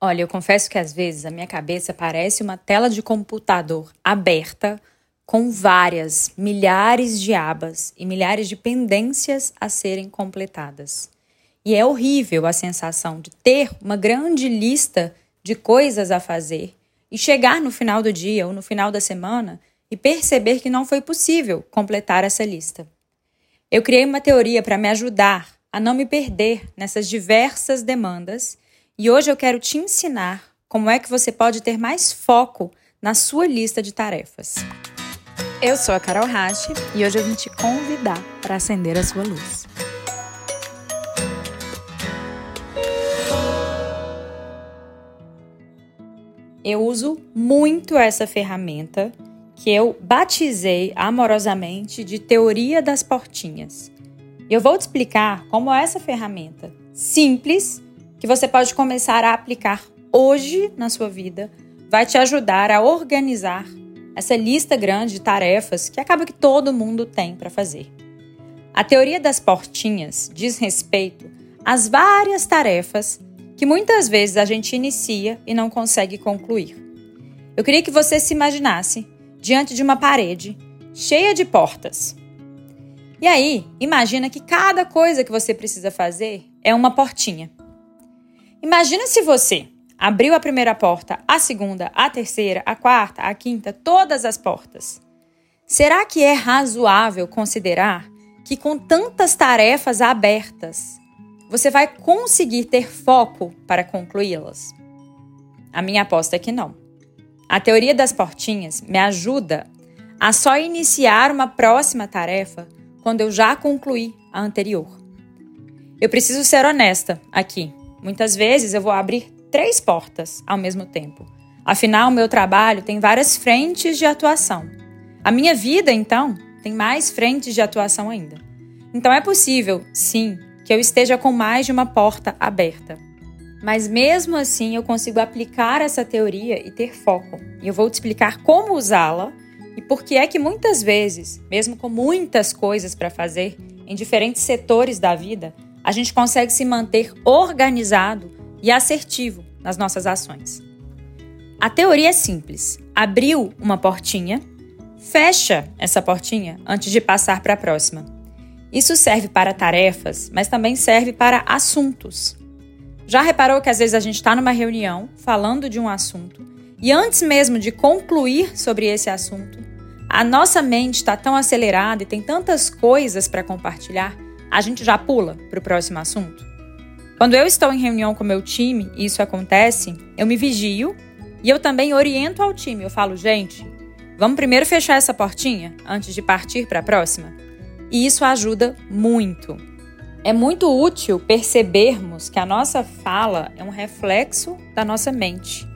Olha, eu confesso que às vezes a minha cabeça parece uma tela de computador aberta com várias, milhares de abas e milhares de pendências a serem completadas. E é horrível a sensação de ter uma grande lista de coisas a fazer e chegar no final do dia ou no final da semana e perceber que não foi possível completar essa lista. Eu criei uma teoria para me ajudar a não me perder nessas diversas demandas e hoje eu quero te ensinar como é que você pode ter mais foco na sua lista de tarefas. Eu sou a Carol Rache e hoje eu vim te convidar para acender a sua luz. Eu uso muito essa ferramenta que eu batizei amorosamente de teoria das portinhas. Eu vou te explicar como essa ferramenta simples que você pode começar a aplicar hoje na sua vida vai te ajudar a organizar essa lista grande de tarefas que acaba que todo mundo tem para fazer. A teoria das portinhas diz respeito às várias tarefas que muitas vezes a gente inicia e não consegue concluir. Eu queria que você se imaginasse diante de uma parede cheia de portas. E aí, imagina que cada coisa que você precisa fazer é uma portinha. Imagina se você abriu a primeira porta, a segunda, a terceira, a quarta, a quinta, todas as portas. Será que é razoável considerar que com tantas tarefas abertas, você vai conseguir ter foco para concluí-las? A minha aposta é que não. A teoria das portinhas me ajuda a só iniciar uma próxima tarefa quando eu já concluí a anterior. Eu preciso ser honesta aqui. Muitas vezes eu vou abrir três portas ao mesmo tempo. Afinal, meu trabalho tem várias frentes de atuação. A minha vida, então, tem mais frentes de atuação ainda. Então é possível, sim, que eu esteja com mais de uma porta aberta. Mas mesmo assim eu consigo aplicar essa teoria e ter foco. E eu vou te explicar como usá-la e por que é que muitas vezes, mesmo com muitas coisas para fazer em diferentes setores da vida, a gente consegue se manter organizado e assertivo nas nossas ações. A teoria é simples: abriu uma portinha, fecha essa portinha antes de passar para a próxima. Isso serve para tarefas, mas também serve para assuntos. Já reparou que às vezes a gente está numa reunião falando de um assunto e antes mesmo de concluir sobre esse assunto, a nossa mente está tão acelerada e tem tantas coisas para compartilhar a gente já pula para o próximo assunto? Quando eu estou em reunião com meu time e isso acontece, eu me vigio e eu também oriento ao time. Eu falo, gente, vamos primeiro fechar essa portinha antes de partir para a próxima? E isso ajuda muito. É muito útil percebermos que a nossa fala é um reflexo da nossa mente.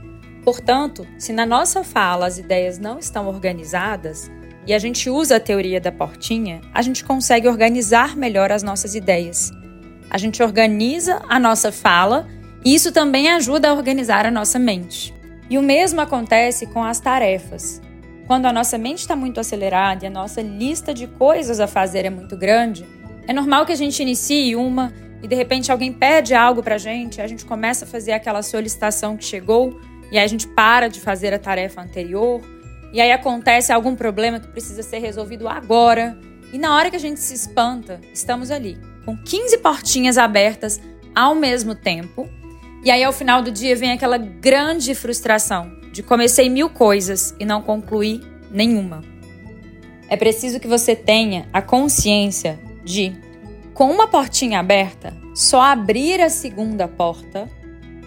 Portanto, se na nossa fala as ideias não estão organizadas, e a gente usa a teoria da portinha, a gente consegue organizar melhor as nossas ideias. A gente organiza a nossa fala e isso também ajuda a organizar a nossa mente. E o mesmo acontece com as tarefas. Quando a nossa mente está muito acelerada e a nossa lista de coisas a fazer é muito grande, é normal que a gente inicie uma e de repente alguém pede algo para a gente, a gente começa a fazer aquela solicitação que chegou e aí a gente para de fazer a tarefa anterior e aí acontece algum problema que precisa ser resolvido agora. E na hora que a gente se espanta, estamos ali, com 15 portinhas abertas ao mesmo tempo. E aí ao final do dia vem aquela grande frustração de comecei mil coisas e não concluí nenhuma. É preciso que você tenha a consciência de, com uma portinha aberta, só abrir a segunda porta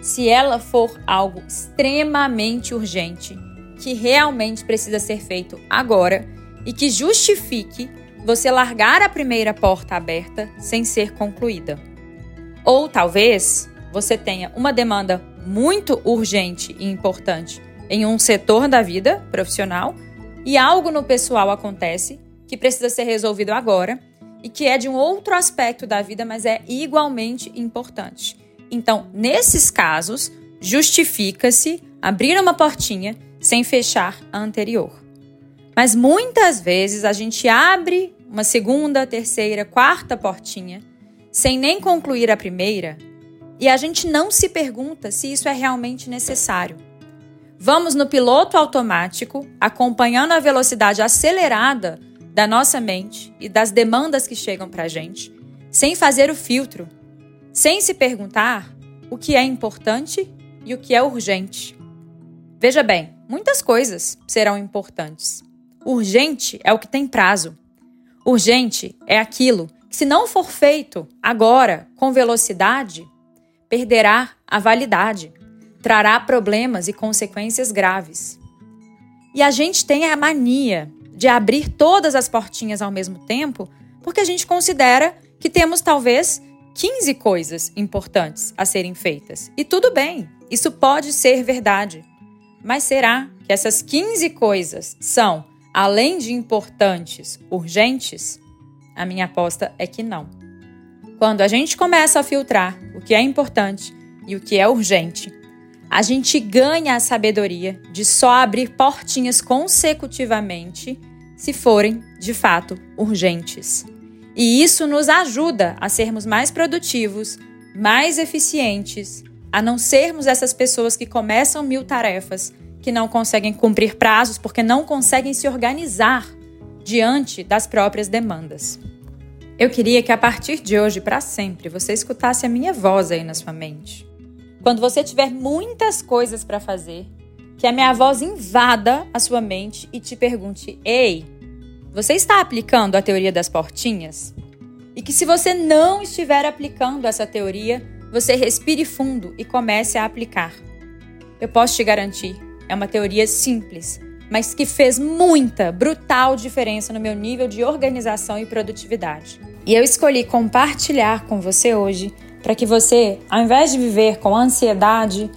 se ela for algo extremamente urgente que realmente precisa ser feito agora e que justifique você largar a primeira porta aberta sem ser concluída. Ou talvez você tenha uma demanda muito urgente e importante em um setor da vida profissional e algo no pessoal acontece que precisa ser resolvido agora e que é de um outro aspecto da vida, mas é igualmente importante. Então, nesses casos, justifica-se abrir uma portinha sem fechar a anterior. Mas muitas vezes a gente abre uma segunda, terceira, quarta portinha sem nem concluir a primeira, e a gente não se pergunta se isso é realmente necessário. Vamos no piloto automático, acompanhando a velocidade acelerada da nossa mente e das demandas que chegam para a gente, sem fazer o filtro, sem se perguntar o que é importante e o que é urgente. Veja bem, muitas coisas serão importantes. Urgente é o que tem prazo. Urgente é aquilo que, se não for feito agora com velocidade, perderá a validade, trará problemas e consequências graves. E a gente tem a mania de abrir todas as portinhas ao mesmo tempo porque a gente considera que temos talvez 15 coisas importantes a serem feitas. E tudo bem, isso pode ser verdade. Mas será que essas 15 coisas são, além de importantes, urgentes? A minha aposta é que não. Quando a gente começa a filtrar o que é importante e o que é urgente, a gente ganha a sabedoria de só abrir portinhas consecutivamente se forem, de fato, urgentes. E isso nos ajuda a sermos mais produtivos, mais eficientes, a não sermos essas pessoas que começam mil tarefas, que não conseguem cumprir prazos porque não conseguem se organizar diante das próprias demandas. Eu queria que a partir de hoje, para sempre, você escutasse a minha voz aí na sua mente. Quando você tiver muitas coisas para fazer, que a minha voz invada a sua mente e te pergunte: Ei, você está aplicando a teoria das portinhas? E que se você não estiver aplicando essa teoria, você respire fundo e comece a aplicar. Eu posso te garantir, é uma teoria simples, mas que fez muita, brutal diferença no meu nível de organização e produtividade. E eu escolhi compartilhar com você hoje para que você, ao invés de viver com ansiedade,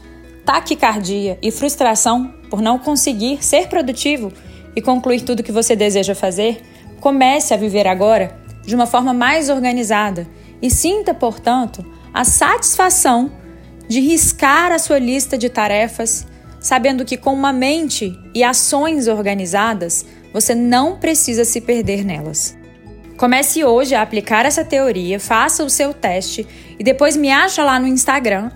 taquicardia e frustração por não conseguir ser produtivo e concluir tudo que você deseja fazer, comece a viver agora de uma forma mais organizada e sinta, portanto, a satisfação de riscar a sua lista de tarefas sabendo que com uma mente e ações organizadas, você não precisa se perder nelas. Comece hoje a aplicar essa teoria, faça o seu teste e depois me acha lá no Instagram,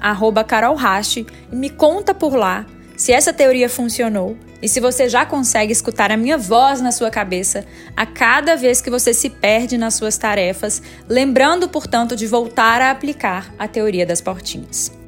carolhache, e me conta por lá se essa teoria funcionou e se você já consegue escutar a minha voz na sua cabeça a cada vez que você se perde nas suas tarefas, lembrando, portanto, de voltar a aplicar a teoria das portinhas.